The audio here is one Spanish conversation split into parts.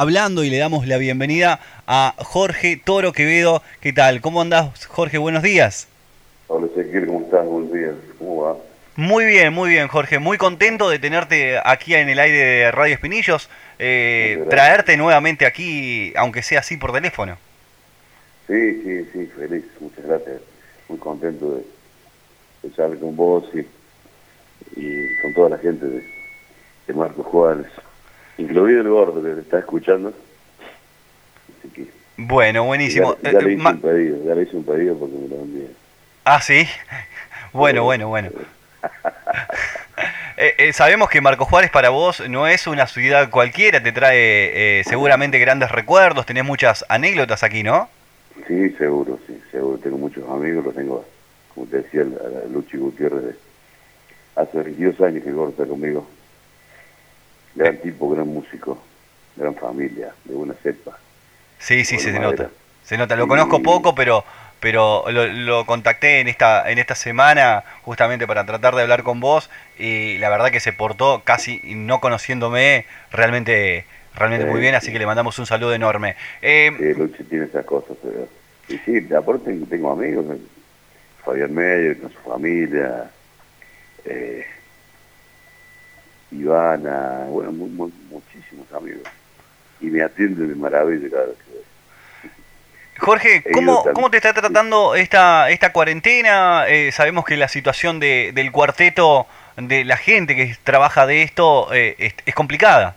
hablando y le damos la bienvenida a Jorge Toro Quevedo. ¿Qué tal? ¿Cómo andás, Jorge? Buenos días. Hola, Ezequiel, ¿cómo estás? Buenos días. ¿Cómo va? Muy bien, muy bien, Jorge. Muy contento de tenerte aquí en el aire de Radio Espinillos. Eh, traerte nuevamente aquí, aunque sea así por teléfono. Sí, sí, sí, feliz. Muchas gracias. Muy contento de, estar con vos y, con toda la gente de, de Marcos Juárez, incluido el gordo que te está escuchando. bueno, buenísimo. Ya, le hice un pedido, ya le hice un pedido porque me lo envié. Ah, sí. Bueno, bueno, bueno. Eh, eh, sabemos que Marcos Juárez para vos no es una ciudad cualquiera, te trae eh, seguramente grandes recuerdos, tenés muchas anécdotas aquí, ¿no? Sí, seguro, sí, seguro. Tengo muchos amigos, los tengo, como te decía, a Luchi Gutiérrez, hace 22 años que corta conmigo. Gran tipo, gran músico, gran familia, de buena cepa. Sí, sí, se nota. Se nota. Lo conozco poco, pero pero lo, contacté en esta en esta semana justamente para tratar de hablar con vos y la verdad que se portó casi no conociéndome realmente realmente muy bien, así que le mandamos un saludo enorme. Eh, sí, Luchi tiene esas cosas. Pero... Y sí, aparte tengo amigos, Fabián Meyer con su familia, eh, Ivana, bueno, muchísimos amigos. Y me atienden de maravilla cada vez que Jorge, ¿cómo, ¿cómo te está tratando esta, esta cuarentena? Eh, sabemos que la situación de, del cuarteto, de la gente que trabaja de esto, eh, es, complicada.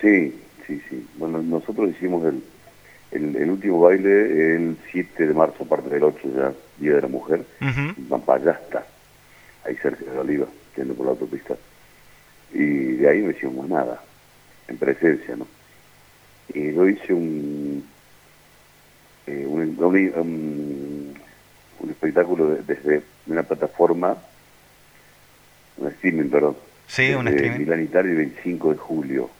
Sí, sí, sí. Bueno, nosotros hicimos el, el, último baile el 7 de marzo, aparte del 8 ya, Día de la Mujer, en Pampayasta, ahí cerca de Oliva, por la autopista. Y de ahí no hicimos nada, en presencia, ¿no? Y yo hice un eh, un, espectáculo desde una plataforma, un streaming, perdón. Sí, un streaming. Milán, Italia, el 25 de julio.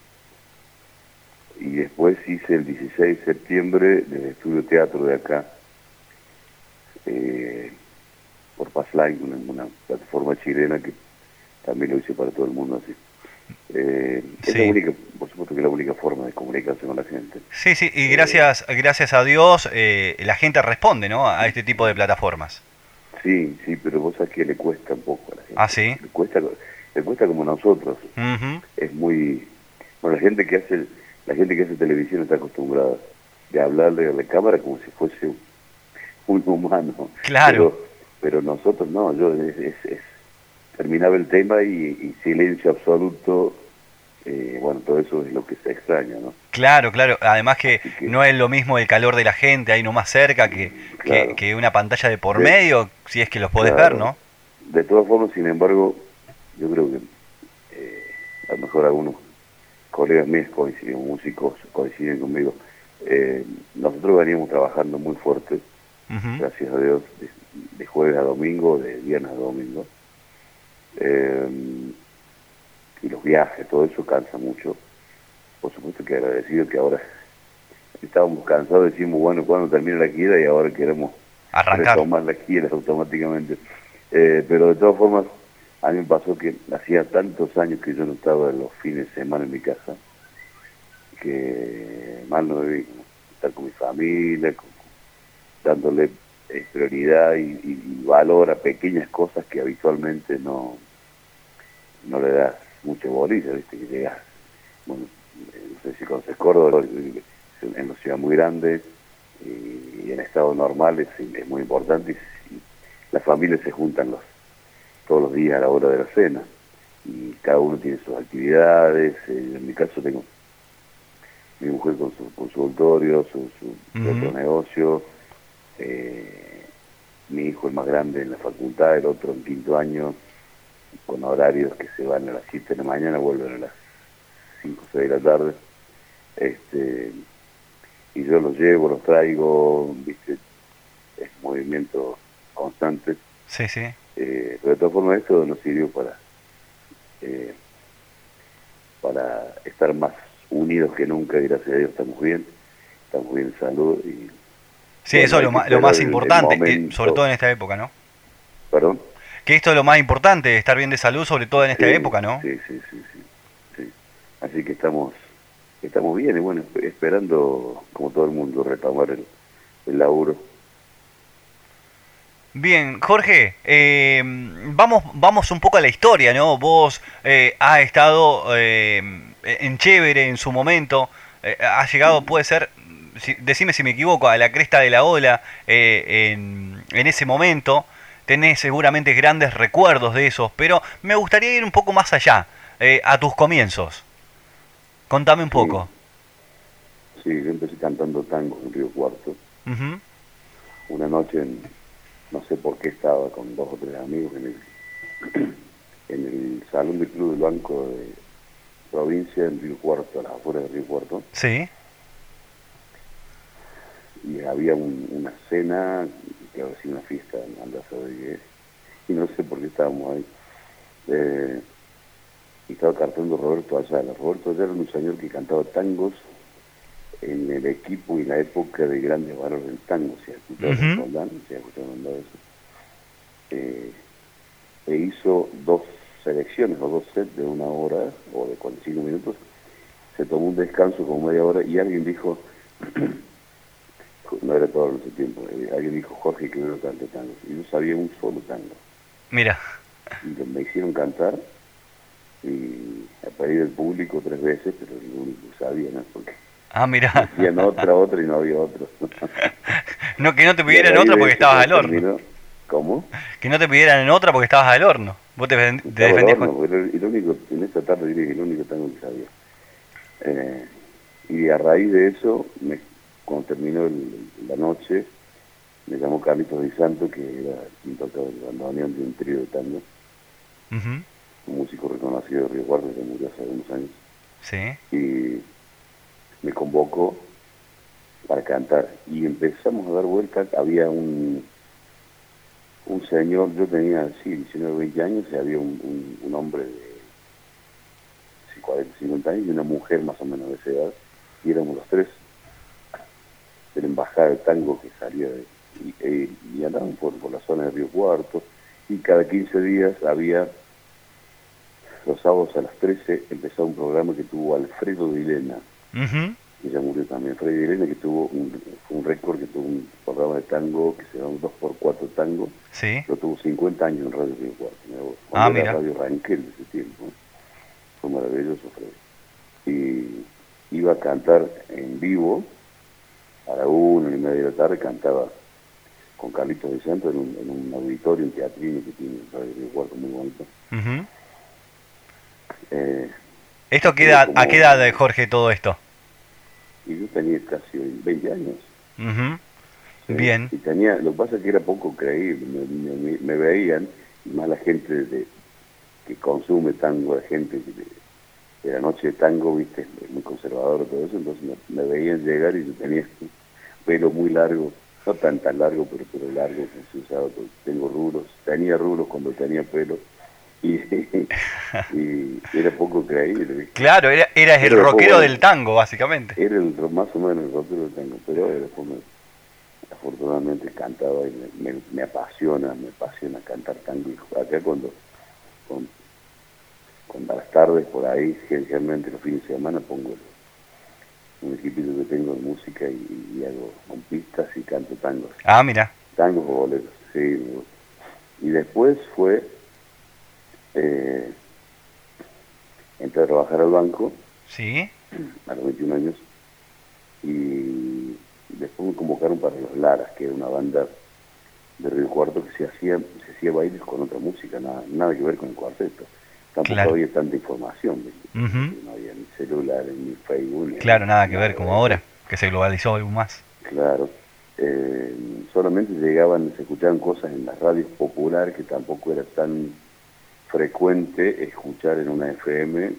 Y después hice el 16 de septiembre del estudio teatro de acá, eh, por Passline, una, una plataforma chilena que también lo hice para todo el mundo así. Eh, es la única, por supuesto que es la única forma de comunicarse con la gente. Sí, sí, y gracias, gracias a Dios eh, la gente responde ¿no? a este tipo de plataformas. Sí, sí, pero vos sabés que le cuesta un poco a la gente. Ah, sí. Le cuesta, le cuesta como nosotros. Es muy... Bueno, la gente que hace la gente que hace televisión está acostumbrada de hablarle a la cámara como si fuese un, humano. Claro. Pero, nosotros no, yo es terminaba el tema y, silencio absoluto. Eh, bueno, todo eso es lo que se extraña, ¿no? Claro, claro. Además que, no es lo mismo el calor de la gente ahí más cerca que, que, una pantalla de por medio, si es que los podés ver, ¿no? De todas formas, sin embargo, yo creo que eh, a lo mejor algunos colegas míos coinciden, músicos coinciden conmigo. Eh, nosotros veníamos trabajando muy fuerte, gracias a Dios, de, de, jueves a domingo, de viernes a domingo. Eh, y los viajes, todo eso cansa mucho. Por supuesto que agradecido que ahora estábamos cansados, decimos, bueno, cuando termina la gira y ahora queremos Arrancar. retomar la gira automáticamente. Eh, pero de todas formas, a mí me pasó que hacía tantos años que yo no estaba los fines de semana en mi casa, que mal no debí estar con mi familia, dándole eh, prioridad y, valor a pequeñas cosas que habitualmente no, no le das mucha bolilla, ¿viste? Que llegas, bueno, no sé si conoces Córdoba, en una ciudad muy grande y, en estado normal es, es muy importante y, las familias se juntan los todos los días a la hora de la cena y cada uno tiene sus actividades, eh, en mi caso tengo mi mujer con su consultorio, su, su otro negocio, eh, mi hijo es más grande en la facultad, el otro en quinto año, con horarios que se van a las 7 de la mañana, vuelven a las 5 o 6 de la tarde. Este, y yo los llevo, los traigo, ¿viste? es movimiento constante. Sí, sí. Eh, pero de todas formas esto nos sirvió para, eh, para estar más unidos que nunca, gracias a Dios estamos bien, estamos bien en salud y Sí, eso es lo, más, lo más importante, eh, sobre todo en esta época, ¿no? ¿Perdón? Que esto es lo más importante, estar bien de salud, sobre todo en esta época, ¿no? Sí, sí, sí, sí, Así que estamos Estamos bien y bueno, esperando, como todo el mundo, retomar el, el laburo. Bien, Jorge, eh, vamos, vamos un poco a la historia, ¿no? Vos eh, has estado eh, en Chévere en su momento, eh, has llegado, puede ser, si, decime si me equivoco, a la cresta de la ola en, en ese momento, tenés seguramente grandes recuerdos de esos, pero me gustaría ir un poco más allá, a tus comienzos. Contame un poco. Sí, yo empecé cantando tango en Río Cuarto. Una noche, en, no sé por qué estaba con dos o tres amigos en el, en el salón del Club del Banco de provincia en Río Cuarto, a las afueras de Río Cuarto. Sí. Y había una cena, que había sido una fiesta en Andaza de y no sé por qué estábamos ahí. Eh, y estaba cantando Roberto Ayala. Roberto Ayala era un señor que cantaba tangos en el equipo y la época de grandes valores del tango, se escuchado eso. Eh, e hizo dos selecciones o dos sets de una hora o de 45 minutos, se tomó un descanso como media hora y alguien dijo, no era todo ese tiempo, eh, alguien dijo, Jorge, que no cante tango. Y yo sabía un solo tango. Mira. Y me hicieron cantar y a pedir del público tres veces, pero lo único que sabía, ¿no? Porque ah, mira. Hacían otra, otra y no había otro. no, que no te pidieran otra porque estabas al horno. ¿Cómo? Que no te pidieran en otra porque estabas al horno. Vos te, te defendías con... el, único, en esta tarde diré que el único tango que sabía. Eh, y a raíz de eso, me, cuando terminó la noche, me llamó Carlitos Di Santo, que era quien tocaba el bandoneón de un trío de tango. Uh un músico reconocido de Río Cuarto que murió hace algunos años. Sí. Y me convocó para cantar y empezamos a dar vueltas. Había un, un señor, yo tenía, sí, 19 20 años, y había un, un, hombre de 40, 50 años y una mujer más o menos de esa edad, y éramos los tres de la embajada de tango que salía de, y, e, y, andaban por, por la zona de Río Cuarto, y cada 15 días había los sábados a las 13 empezó un programa que tuvo Alfredo Dilena, uh ella murió también, Alfredo Dilena, que tuvo un, un récord, que tuvo un programa de tango que se llama 2x4 Tango, sí. lo tuvo 50 años en Radio Río Cuarto, ah, mira. Radio Ranquel de ese tiempo, fue maravilloso Freddy. Y iba a cantar en vivo, a la una y media de la tarde cantaba con Carlitos de en un, en un auditorio, un teatrino que tiene Río Cuarto muy bonito. Eh, ¿Esto queda, a qué edad, de Jorge, todo esto? Y yo tenía casi 20 años. Bien. Y tenía, lo que pasa es que era poco creíble, me, veían, y más la gente de, que consume tango, de gente de, la noche de tango, viste, muy conservador todo eso, entonces me, veían llegar y yo tenía pelo muy largo, no tan tan largo, pero, pero largo, que se usaba, tengo rulos, tenía rulos cuando tenía pelo, y, era poco creíble. Claro, era, eras el rockero del tango, básicamente. Era el, más o menos el rockero del tango, pero después afortunadamente cantaba y me, apasiona, me apasiona cantar tango. Y acá cuando a las tardes por ahí, generalmente los fines de semana pongo un equipito que tengo de música y, hago con pistas y canto tangos. Ah, mira. Tangos o boleros, sí. Y después fue eh, entré a trabajar al banco. Sí. A los 21 años. Y después me convocaron para Los Laras, que era una banda de Río Cuarto que se hacía, se hacía bailes con otra música, nada, nada que ver con el cuarteto. Tampoco había tanta información, no había ni celulares, ni Facebook. claro, nada que ver como ahora, que se globalizó algo más. Claro. Eh, solamente llegaban, se escuchaban cosas en las radios populares que tampoco era tan frecuente escuchar en una FM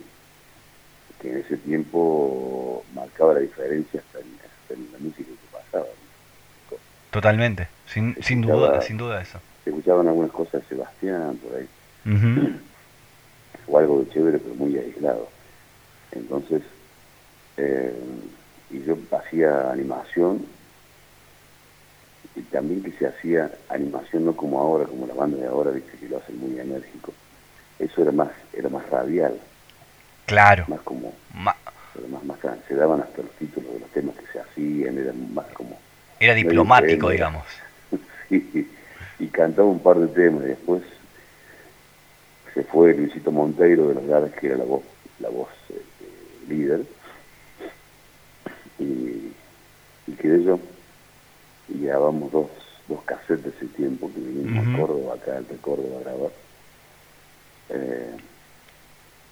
que en ese tiempo marcaba la diferencia hasta en, la música que pasaba. Totalmente, sin, sin duda, sin duda eso. Se escuchaban algunas cosas de Sebastián por ahí, o algo de chévere pero muy aislado. Entonces, eh, y yo hacía animación y también que se hacía animación no como ahora, como la banda de ahora, viste que lo hacen muy enérgico, eso era más, era más radial. Claro. Más como... más, más se daban hasta los títulos de los temas que se hacían, eran más como... Era diplomático, digamos. sí, y cantaba un par de temas y después se fue Luisito Monteiro de los Garas, que era la voz, la voz este, líder, y, y quedé yo. Y grabamos dos, dos cassettes de ese tiempo que vinimos a Córdoba, acá al Córdoba a grabar. Eh,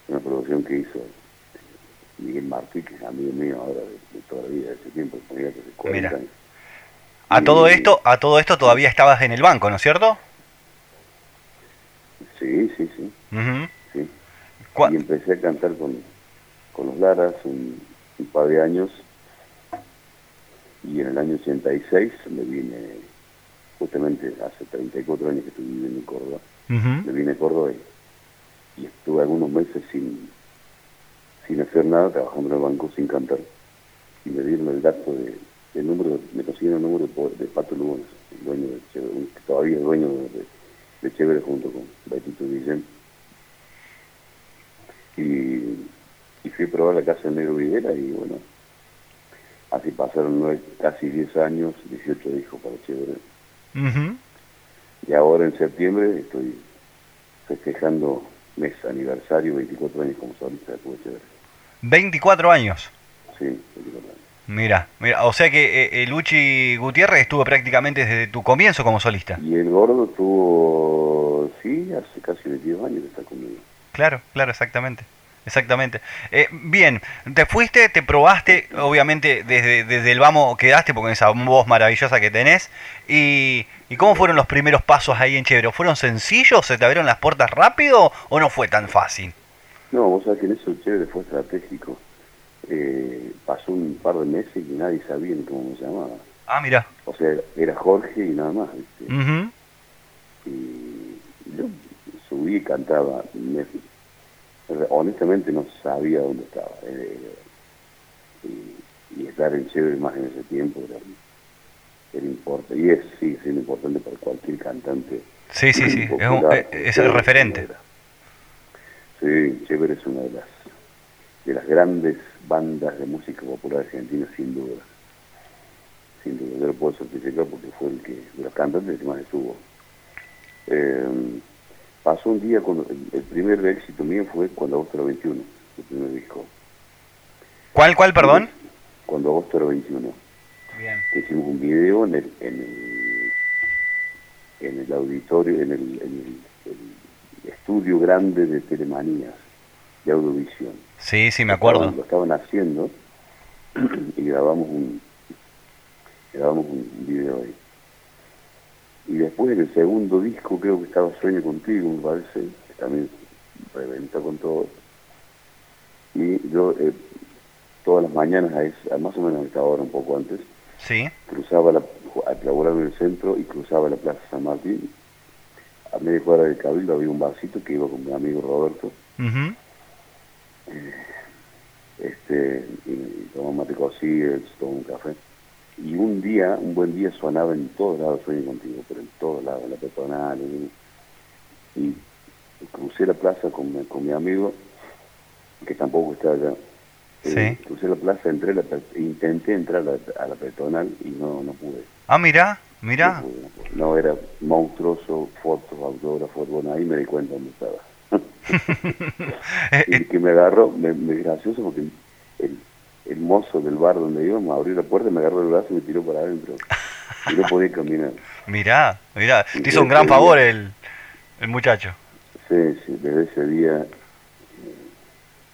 una producción que hizo Miguel Martí, que es amigo mío ahora de, toda la vida de ese tiempo, que 40 años. A todo esto, a todo esto todavía estabas en el banco, ¿no es cierto? Sí, sí, sí. Y empecé a cantar con, con los Laras un, par de años. Y en el año 86 me vine, justamente hace 34 años que estoy viviendo en Córdoba, me vine a Córdoba y, estuve algunos meses sin, sin hacer nada, trabajando en el banco sin cantar. Y me dieron el dato de, el número, me consiguieron el número de, Pato Lugones, el dueño de todavía es dueño de, de, Chévere junto con Betito Guillén. Y, y, fui a probar la casa de Negro Videra y bueno, así pasaron casi 10 años, 18 hijos para Chévere. Y ahora en septiembre estoy festejando mes aniversario, 24 años como solista de Chévere. 24 años. Sí, 24 años. Mira, mira, o sea que eh, el Luchi Gutiérrez estuvo prácticamente desde tu comienzo como solista. Y el gordo estuvo, sí, hace casi 22 años que está conmigo. Claro, claro, exactamente. Exactamente. Eh, bien, te fuiste, te probaste, obviamente desde, desde el vamos quedaste, porque esa voz maravillosa que tenés. Y, ¿Y cómo fueron los primeros pasos ahí en Chévere? ¿Fueron sencillos? ¿Se te abrieron las puertas rápido o no fue tan fácil? No, vos sabés que en eso Chévere fue estratégico eh, pasó un par de meses y nadie sabía ni cómo me llamaba. Ah, mira. O sea, era Jorge y nada más. Y yo subí y cantaba. honestamente no sabía dónde estaba. Eh, y, estar en chévere más en ese tiempo era, era importante. Y es, sí, siendo importante para cualquier cantante. Sí, sí, sí. es, el referente. Sí, Chévere es una de las de las grandes bandas de música popular argentina, sin duda. Sin duda, yo lo puedo certificar porque fue el que, de los cantantes que más estuvo. Eh, pasó un día, cuando el, primer éxito mío fue Cuando Agosto era 21, el primer disco. ¿Cuál, cuál, perdón? Cuando Agosto era 21. Bien. Hicimos un video en el, en el, en el auditorio, en el, en el estudio grande de Telemanías, de Audiovisión Sí, sí, me acuerdo. Lo estaban haciendo y grabamos un, grabamos un video ahí. Y después en el segundo disco creo que estaba Sueño Contigo, me parece, que también reventa con todo. Y yo eh, todas las mañanas, a más o menos a esta hora, un poco antes, sí. cruzaba la, a en el centro y cruzaba la Plaza San Martín. A media cuadra del Cabildo había un vasito que iba con mi amigo Roberto este, y tomamos mate cocido, tomamos un café. Y un día, un buen día sonaba en todos lados Sueño Contigo, pero en todos lados, en la peatonal. Y, crucé la plaza con, con mi amigo, que tampoco está allá. Eh, crucé la plaza, entré la, intenté entrar a, la peatonal y no, no pude. Ah, mira, mira. No, era monstruoso, fotos, autógrafos, bueno, ahí me di cuenta dónde estaba. Eh, y que me agarró, me, me gracioso porque el, el, mozo del bar donde íbamos abrió la puerta, me agarró el brazo y me tiró para adentro. Y no podía caminar. Mirá, mirá, te hizo un gran favor el, el muchacho. Sí, sí, desde ese día eh,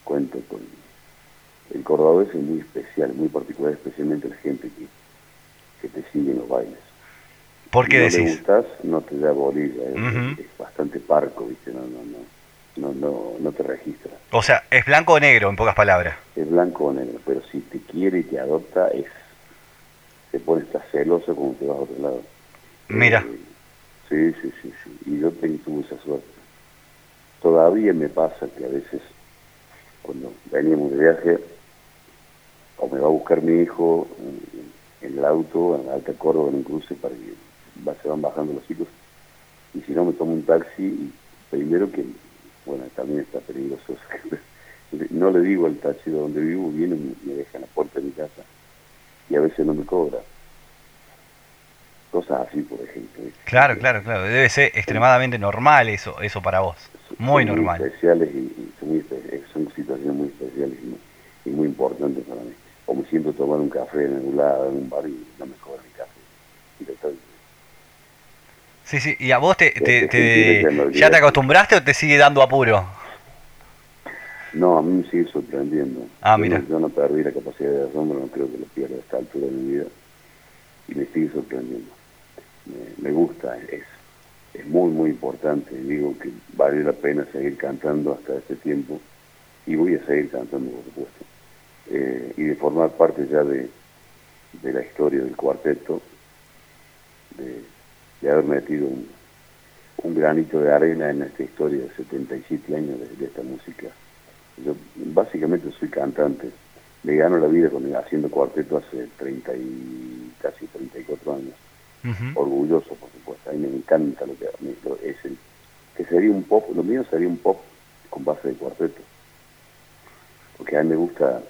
cuento con... El cordobés es muy especial, muy particular, especialmente la gente que, que te sigue en los bailes. ¿Por qué si no decís? gustas, no te da bolilla, es, es, bastante parco, ¿viste? No, no, no no, no, no te registra. O sea, es blanco o negro, en pocas palabras. Es blanco o negro, pero si te quiere y te adopta, es se pone estar celoso como te vas a otro lado. Mira. Eh, sí, sí, sí, sí. Y yo tengo esa suerte. Todavía me pasa que a veces, cuando veníamos de viaje, o me va a buscar mi hijo en, el auto, en Alta Córdoba, en un cruce, para que se van bajando los chicos, y si no me tomo un taxi, primero que bueno, también está peligroso. no le digo al taxi donde vivo, viene y me deja en la puerta de mi casa y a veces no me cobra. Cosas así, por ejemplo. Claro, claro, claro. Debe ser extremadamente normal eso, eso para vos. Muy son normal. Muy especiales y, son, muy, son, situaciones muy especiales y muy, importantes para mí. O me siento tomar un café en un lado, en un bar y no me cobra mi café. Y Sí, sí. ¿Y a vos te, te, ya te acostumbraste o te sigue dando apuro? No, a mí me sigue sorprendiendo. Ah, mira. Yo no, perdí la capacidad de asombro, no creo que lo pierda a esta altura de mi vida. Y me sigue sorprendiendo. Me, gusta, es, es muy, muy importante. Digo que vale la pena seguir cantando hasta este tiempo. Y voy a seguir cantando, por supuesto. Eh, y de formar parte ya de, de la historia del cuarteto, de, de haber metido un, un, granito de arena en esta historia de 77 años de esta música yo básicamente soy cantante. Le gano la vida con, haciendo cuarteto hace 30 y casi 34 años. Orgulloso, por supuesto. A mí me encanta lo que es el que sería un pop, lo mío sería un pop con base de cuarteto. Porque a mí me gusta,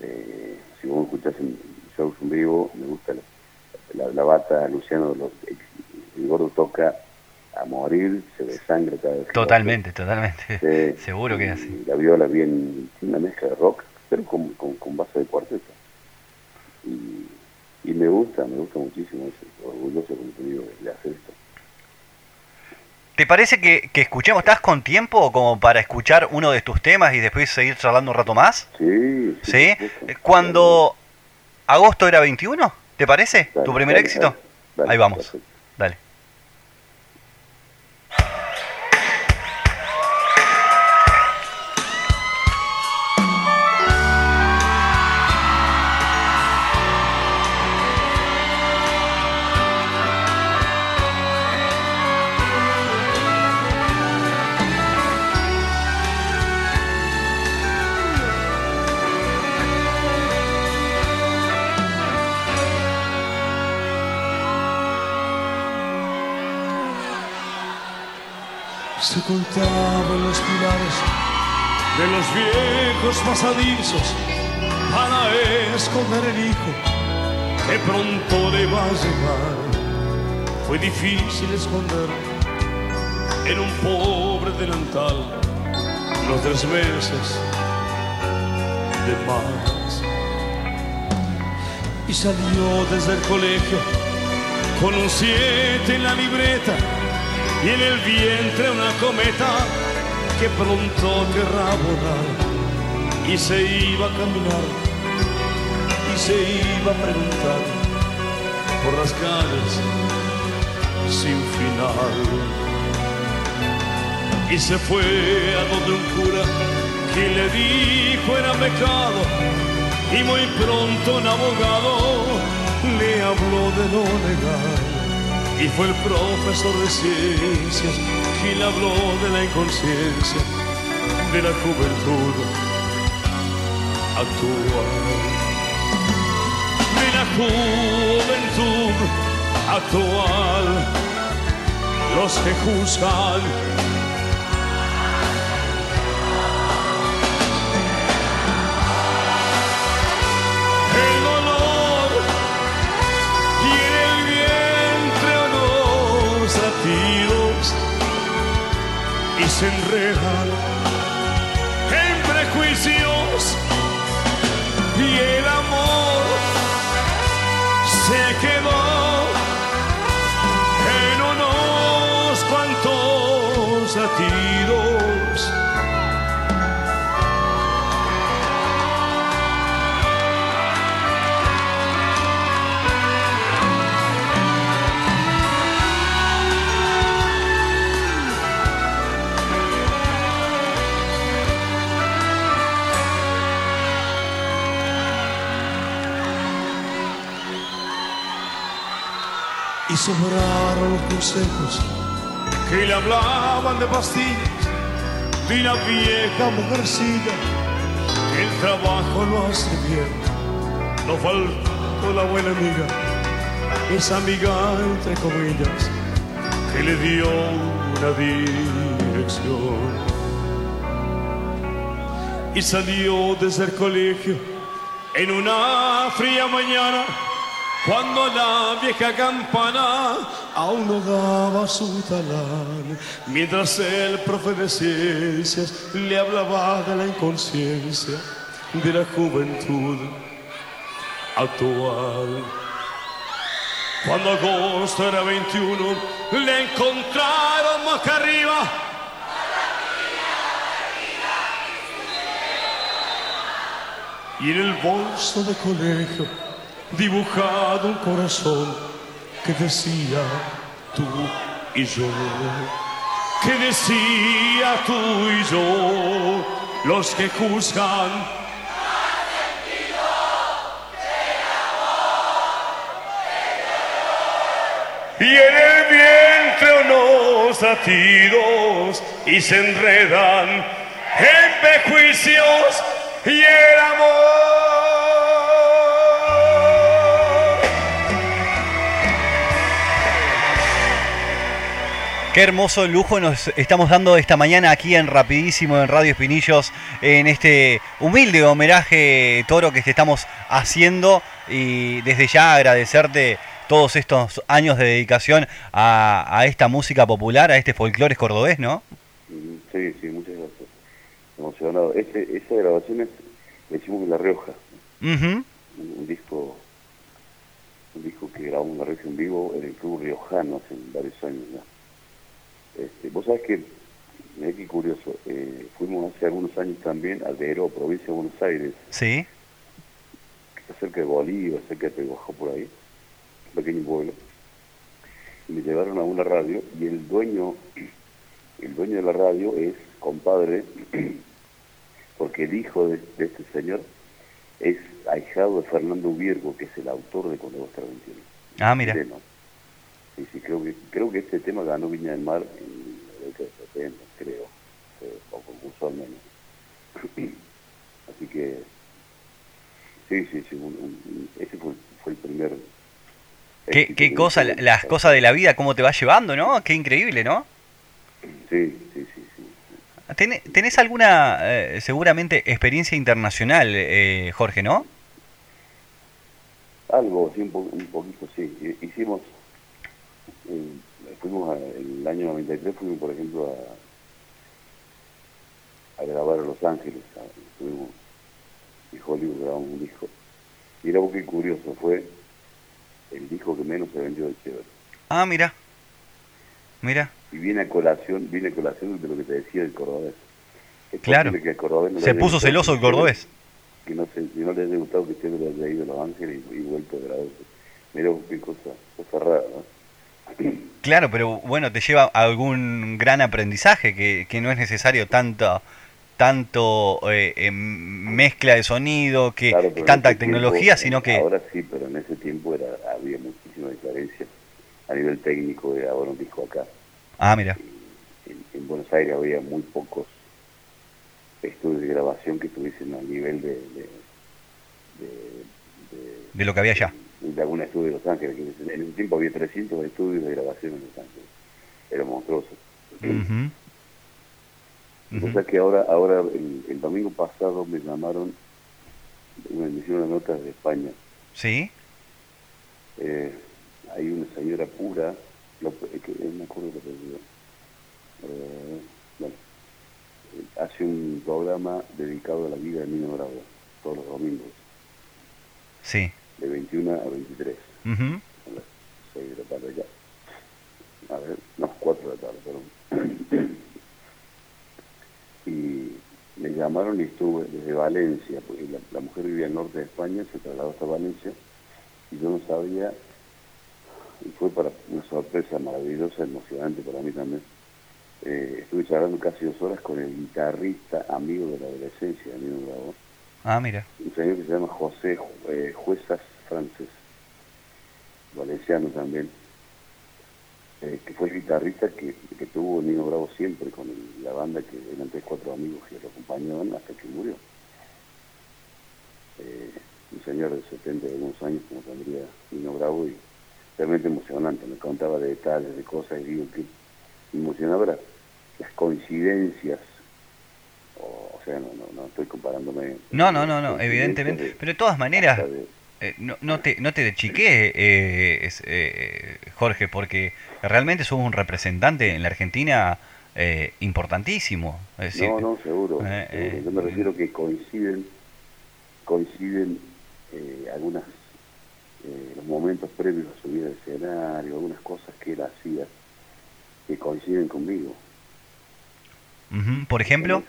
eh, si vos me escuchás en shows en vivo, me gusta la, bata, Luciano, el gordo toca a morir, se desangre cada vez. Totalmente, totalmente. Seguro que es así. La viola bien, una mezcla de rock, pero con, con, base de cuarteto. Y, y, me gusta, me gusta muchísimo, eso, orgulloso, como te digo, de hacer esto. ¿Te parece que, que, escuchemos? ¿Estás con tiempo como para escuchar uno de tus temas y después seguir charlando un rato más? Sí. ¿Sí? Cuando agosto era 21, ¿te parece? ¿Tu primer éxito? Ahí vamos. Dale. Se contaban los pilares de los viejos pasadizos para esconder el hijo que pronto le va a llegar. Fue difícil esconder en un pobre delantal los tres meses de más. Y salió desde el colegio con un siete en la libreta y en el vientre una cometa que pronto querrá volar. Y se iba a caminar y se iba a preguntar por las calles sin final. Y se fue a donde un cura que le dijo era pecado y muy pronto un abogado le habló de no negar y fue el profesor de ciencias quien habló de la inconsciencia de la juventud actual. De la juventud actual, los que juzgan se enredan en prejuicios y el amor se quedó en unos cuantos latidos. Sobraron los consejos que le hablaban de pastillas de la vieja mujercita el trabajo lo hace bien. No faltó la buena amiga, esa amiga entre comillas que le dio una dirección. y salió desde el colegio en una fría mañana cuando la vieja campana aún no daba su talán, mientras el profe de le hablaba de la inconsciencia de la juventud actual. Cuando agosto era 21, le encontraron más que arriba. Y en el bolso de colegio dibujado un corazón que decía tú y yo, que decía tú y yo, los que juzgan y en el vientre unos latidos y se enredan en prejuicios y el amor. Qué hermoso lujo nos estamos dando esta mañana aquí en Rapidísimo en Radio Espinillos en este humilde homenaje toro que te estamos haciendo y desde ya agradecerte todos estos años de dedicación a, esta música popular, a este folclore cordobés, ¿no? Sí, sí, muchas gracias. Emocionado. Ese, esa grabación es, la hicimos en La Rioja. un, disco un disco que grabamos en La Rioja en vivo en el Club Riojano hace varios años ya. Este, Vos sabés que, es que curioso, eh, fuimos hace algunos años también a Dero, provincia de Buenos Aires. Sí. Cerca de Bolívar, cerca de Peguajó, por ahí pequeño pueblo, y me llevaron a una radio y el dueño, el dueño de la radio es compadre, porque el hijo de, este señor es ahijado de Fernando Viergo, que es el autor de Cuando vos 21. Ah, mira. Sí, sí, creo que, creo que este tema ganó Viña del Mar en la década de 70, creo, eh, o concurso al menos. Así que, sí, sí, sí, ese fue, fue el primer Qué, qué cosa, las cosas de la vida, cómo te va llevando, ¿no? Qué increíble, ¿no? Sí, sí, sí. sí. ¿Tenés alguna, eh, seguramente, experiencia internacional, eh, Jorge, no? Algo, sí, un, poquito, sí. Hicimos, eh, fuimos en el año 93, fuimos, por ejemplo, a, a grabar a Los Ángeles. estuvimos en Hollywood, grabamos un disco. Y era muy curioso, fue el disco que menos se vendió de Chevrolet. Ah, mira. Mira. Y viene a colación, viene a colación de lo que te decía del cordobés. claro. se puso celoso el cordobés. Que no, se, no le haya gustado que Chevrolet haya ido a Los Ángeles y, vuelto a grabar. Mira qué cosa, cosa rara, ¿no? Claro, pero bueno, te lleva a algún gran aprendizaje, que, que no es necesario tanto tanto eh, em, mezcla de sonido, que tanta tecnología, sino que... Ahora sí, pero en ese tiempo era, había muchísima diferencia a nivel técnico de ahora un disco acá. Ah, mira. En, Buenos Aires había muy pocos estudios de grabación que tuviesen a nivel de... De, lo que había allá. De, algún estudio de Los Ángeles. Que en un tiempo había 300 estudios de grabación en Los Ángeles. Era monstruoso. O sea que ahora, ahora el, domingo pasado me llamaron, me hicieron una nota de España. ¿Sí? Eh, hay una señora pura, lo, que, me acuerdo lo que eh, bueno, hace un programa dedicado a la vida de Nino Bravo, todos los domingos. Sí. De 21 a 23. Uh -huh. A las 6 de la tarde ya. A ver, no, 4 de la tarde, perdón. y me llamaron y estuve desde Valencia, porque la, mujer vivía al norte de España, se trasladó hasta Valencia y yo no sabía, y fue para una sorpresa maravillosa, emocionante para mí también. Eh, estuve charlando casi dos horas con el guitarrista amigo de la adolescencia, amigo Bravo. Ah, mira. Un señor que se llama José eh, Juezas Frances, valenciano también eh, que fue guitarrista que, que, tuvo Nino Bravo siempre con la banda, que eran tres, cuatro amigos que lo acompañaban hasta que murió. Eh, un señor de 70 de algunos años, como tendría Nino Bravo, y realmente emocionante, me contaba de detalles, de cosas, y digo que emocionaba las coincidencias, sea, no, no, no estoy comparándome. No, no, no, no, evidentemente. Pero de todas maneras, eh, no, no, te, no te chiqué, eh, eh, Jorge, porque realmente sos un representante en la Argentina importantísimo. no, no, seguro. Yo me refiero que coinciden, coinciden algunas los momentos previos a subir al escenario, algunas cosas que él hacía que coinciden conmigo. Por ejemplo.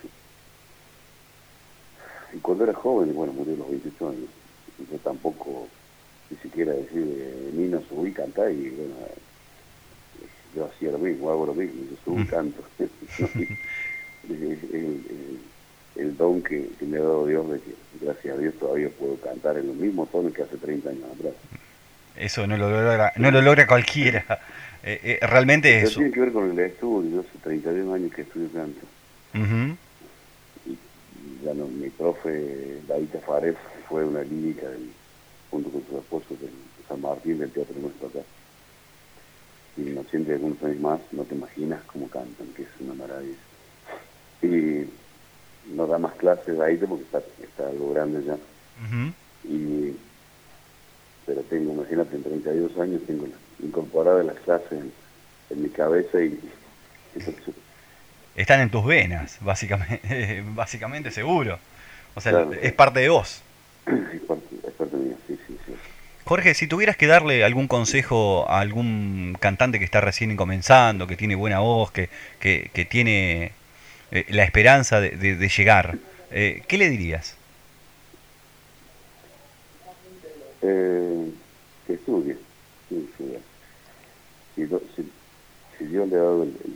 Y cuando era joven, bueno, murió a los 28 años yo tampoco ni siquiera decir eh, Nino subí cantar y bueno yo hacía lo mismo hago lo mismo yo subí mm. canto. El, don que, me ha dado Dios de que gracias a Dios todavía puedo cantar en los mismos tonos que hace 30 años atrás. Eso no lo logra no lo logra cualquiera. Eh, eh, realmente eso. tiene que ver con el estudio yo hace 32 años que estudio canto. Ya no, mi profe David Fares fue una lírica junto con sus esposos de San Martín del Teatro Nuestro acá. Y no siente algunos años más, no te imaginas cómo cantan, que es una maravilla. Y no da más clases ahí porque está, está algo grande ya. y, pero tengo, imagínate, en 32 años tengo incorporadas las clases en, en mi cabeza y están en tus venas, básicamente, básicamente seguro. O sea, es parte de vos. Es parte, es parte mía, sí, sí, sí. Jorge, si tuvieras que darle algún consejo a algún cantante que está recién comenzando, que tiene buena voz, que, que, que tiene eh, la esperanza de, de, llegar, eh, ¿qué le dirías? Eh, que estudie. Sí, sí. Si, si, si, Dios le ha dado el el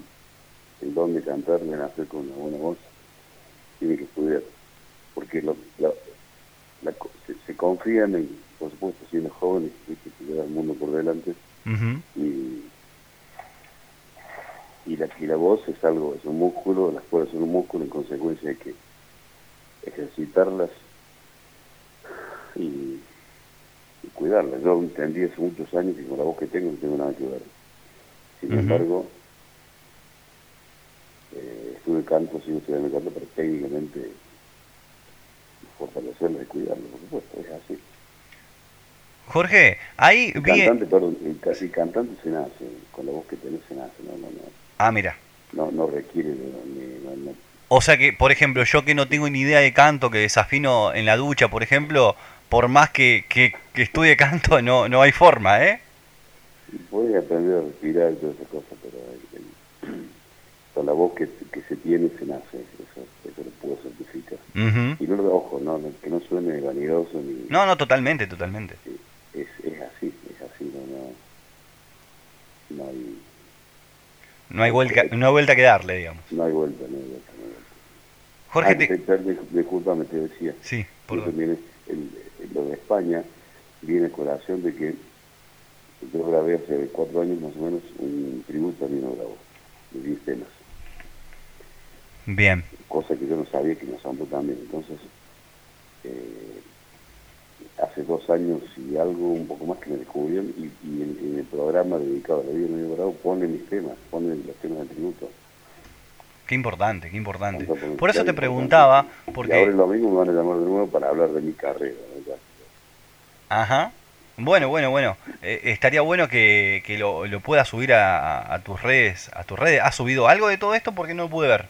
don de cantar, de nacer con una buena voz, tiene que estudiar. Porque lo, se, confían en, por supuesto, siendo jóvenes, que se lleva el mundo por delante. y, y, la, y la voz es algo, es un músculo, las cuerdas son un músculo, en consecuencia hay que ejercitarlas y, cuidarlas. Yo entendí hace muchos años que con la voz que tengo no tengo nada que ver. Sin embargo, estuve canto, sigo estudiando canto, pero técnicamente fortalecerlo y cuidarlo, por supuesto, es así. Jorge, ahí el Cantante, perdón, casi cantante se nace, con la voz que tenés se nace, no, no, no. Ah, mira. No, no requiere de, O sea que, por ejemplo, yo que no tengo ni idea de canto, que desafino en la ducha, por ejemplo, por más que, que, que estudie canto, no, no hay forma, ¿eh? Puedes aprender a respirar y todas esas cosas, pero la voz que, que, se tiene se nace, eso, eso lo puedo certificar. Y no lo ojo, no, que no suene vanidoso ni... No, no, totalmente, totalmente. Es, es así, es así, no, no, no hay... No hay, vuelta, no hay vuelta que darle, digamos. No hay vuelta, no hay vuelta, no hay vuelta. Jorge, ah, te... disculpame, te decía. Sí, por el, lo de España viene con la acción de que yo grabé hace cuatro años más o menos un tributo a mi Bravo, de 10 temas. Bien. Cosa que yo no sabía que me asombró también. Entonces, eh, hace dos años y algo, un poco más que me descubrieron, y, en, el programa dedicado a la vida de Medio Bravo pone mis temas, pone los temas de tributo. Qué importante, qué importante. Por eso te preguntaba, porque... Y ahora lo mismo me van a llamar de nuevo para hablar de mi carrera. Ajá. Bueno, bueno, bueno. Eh, estaría bueno que, que lo, lo puedas subir a, a, tus redes. a tus redes. ¿Has subido algo de todo esto? Porque no lo pude ver.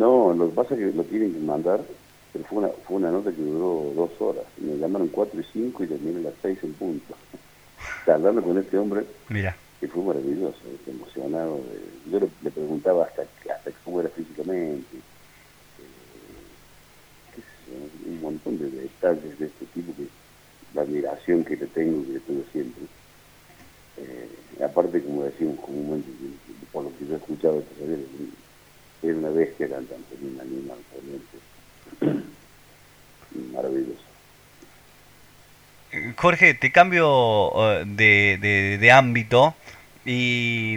No, lo que pasa es que lo tienen que mandar, pero fue una, fue una nota que duró dos horas. Me llamaron cuatro y cinco y terminé a las seis en punto. Hablando con este hombre, Mira. que fue maravilloso, emocionado. yo le, preguntaba hasta, hasta cómo era físicamente, eh, un montón de detalles de este tipo, que la admiración que le tengo, que le tengo siempre. Eh, aparte, como decimos comúnmente, por lo que yo he escuchado, era una bestia cantante, un animal realmente maravilloso. Jorge, te cambio uh, de, de, ámbito y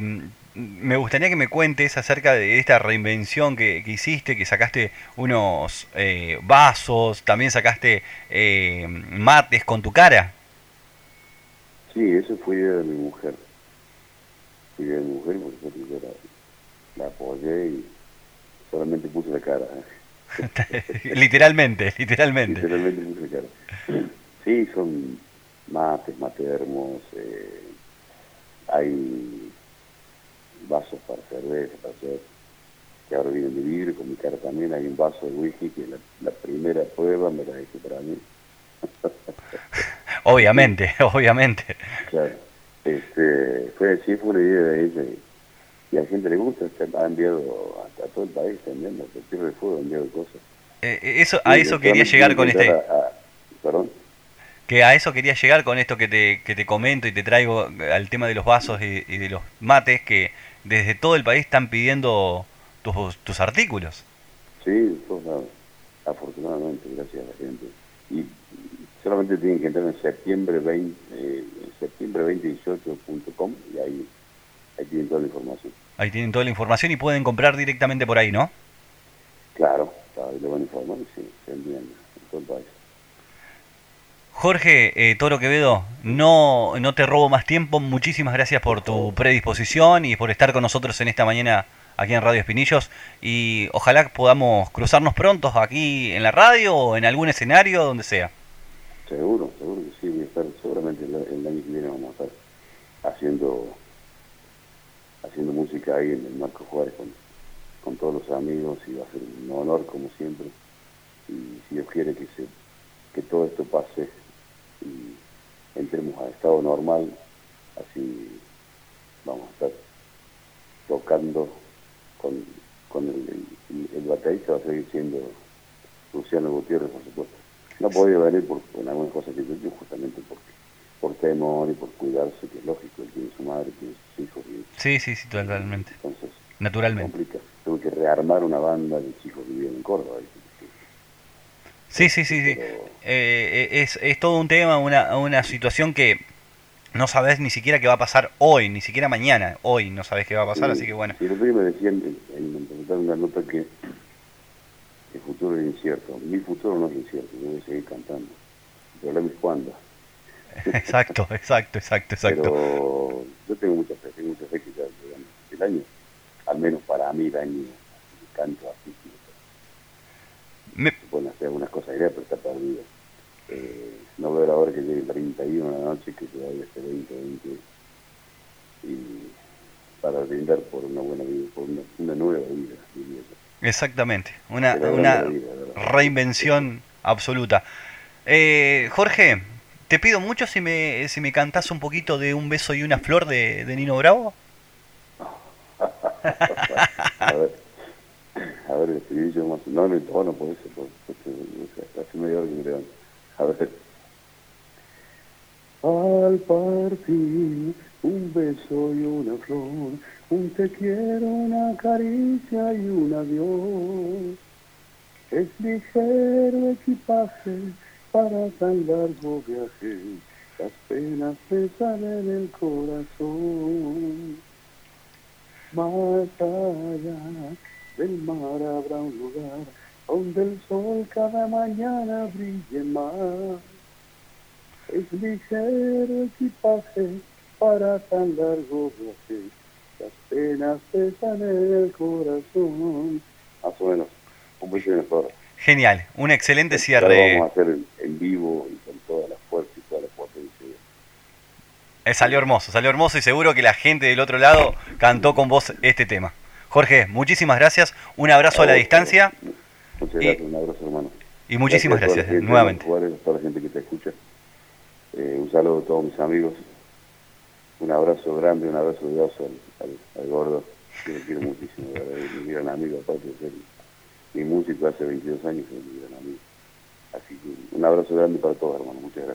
me gustaría que me cuentes acerca de esta reinvención que, hiciste, que sacaste unos eh, vasos, también sacaste eh, mates con tu cara. Sí, eso fue idea de mi mujer. Fue idea de mi mujer, porque yo la, la apoyé y solamente puse la cara. literalmente, literalmente. Literalmente muy caro. Sí, son mates, matermos, eh, hay vasos para cerveza, para hacer, que ahora vienen de vidrio, con mi cara también hay un vaso de whisky que la, la primera prueba me la dejé para mí. obviamente, obviamente. Claro. Este, fue, sí, fue una idea de ella y, a la gente le gusta, se ha enviado a, todo el país también, el Tierra de Fuego ha enviado cosas. Eh, eh, eso, a eso quería llegar con este... perdón. Que a eso quería llegar con esto que te, que te comento y te traigo al tema de los vasos y, de los mates, que desde todo el país están pidiendo tus, tus artículos. Sí, afortunadamente, gracias a la gente. Y solamente tienen que entrar en septiembre 20, eh, septiembre 2018.com y ahí, ahí tienen toda la información. Ahí tienen toda la información y pueden comprar directamente por ahí, ¿no? Claro, ahí lo van a informar y sí, se envían en todo el país. Jorge eh, Toro Quevedo, no, no te robo más tiempo. Muchísimas gracias por tu predisposición y por estar con nosotros en esta mañana aquí en Radio Espinillos. Y ojalá podamos cruzarnos pronto aquí en la radio o en algún escenario, donde sea. Seguro, seguro que sí. Voy a estar, seguramente el, año que viene vamos a estar haciendo, haciendo música ahí en el Marco Juárez con, con todos los amigos y va a ser un honor como siempre. Y si Dios quiere que, se, que todo esto pase y entremos a estado normal, así vamos a estar tocando con, con el, el, baterista, va a seguir siendo Luciano Gutiérrez, por supuesto. No podía venir por, en algunas cosas que yo justamente porque por temor y por cuidarse, que es lógico, él tiene su madre, tiene sus hijos. Y, sí, sí, sí, totalmente. Entonces, Naturalmente. Tuve que rearmar una banda de chicos que vivían en Córdoba. Sí, sí, sí, sí. Eh, es, es todo un tema, una, una situación que no sabes ni siquiera qué va a pasar hoy, ni siquiera mañana, hoy no sabes qué va a pasar, así que bueno. Sí, el me decían, en, en, una nota que el futuro es incierto. Mi futuro no es incierto, yo voy a seguir cantando. El problema es cuándo. Exacto, exacto, exacto, exacto. Pero yo tengo mucha fe, tengo mucha fe que ya, el año, al menos para mí el año, canto así me... Se pueden hacer algunas cosas pero está perdido. Eh, no ver ahora que llegue el 31 de la noche, que todavía esté 20, 20, y para brindar por una buena vida, por una, nueva vida. Exactamente, una, una reinvención absoluta. Eh, Jorge, te pido mucho si me, si me cantás un poquito de Un beso y una flor de, de Nino Bravo. a ver. A ver, yo más. No, no, no, no puede ser, hace media hora que me levanto. A ver. Al partir, un beso y una flor, un te quiero, una caricia y un adiós. Es ligero equipaje para tan largo viaje, las penas pesan en el corazón. Más allá del mar habrá un lugar donde el sol cada mañana brille más. Es ligero equipaje para tan largo viaje, las penas pesan en el corazón. Más o menos, un poquito Genial, un excelente cierre. vamos a hacer en vivo y con toda la fuerza y toda la potencia. Eh, salió hermoso, salió hermoso y seguro que la gente del otro lado cantó con vos este tema. Jorge, muchísimas gracias. Un abrazo a, la distancia. Muchas gracias, un abrazo, hermano. Y muchísimas gracias, nuevamente. A toda la gente que te escucha. Eh, un saludo a todos mis amigos. Un abrazo grande, un abrazo de oso al, gordo. Que lo quiero muchísimo, mi gran amigo, aparte de ser mi músico hace 22 años, es mi gran amigo. Así que un abrazo grande para todos, hermano. Muchas gracias.